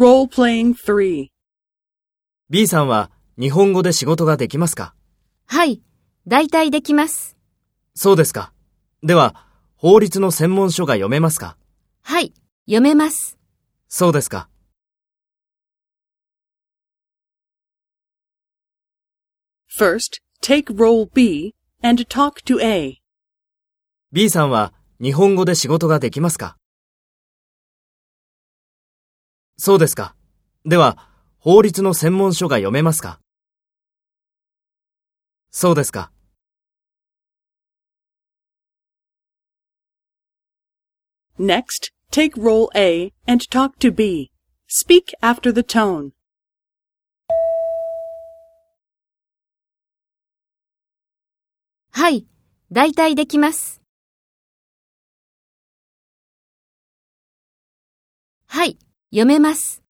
B B さんは日本語で仕事ができますか？はい、大体できます。そうですか。では、法律の専門書が読めますか？はい、読めます。そうですか。First, take role B and talk to A. B さんは日本語で仕事ができますか？そうですか。では、法律の専門書が読めますかそうですか。Next, take role A and talk to B. Speak after the tone. はい、大体できます。読めます。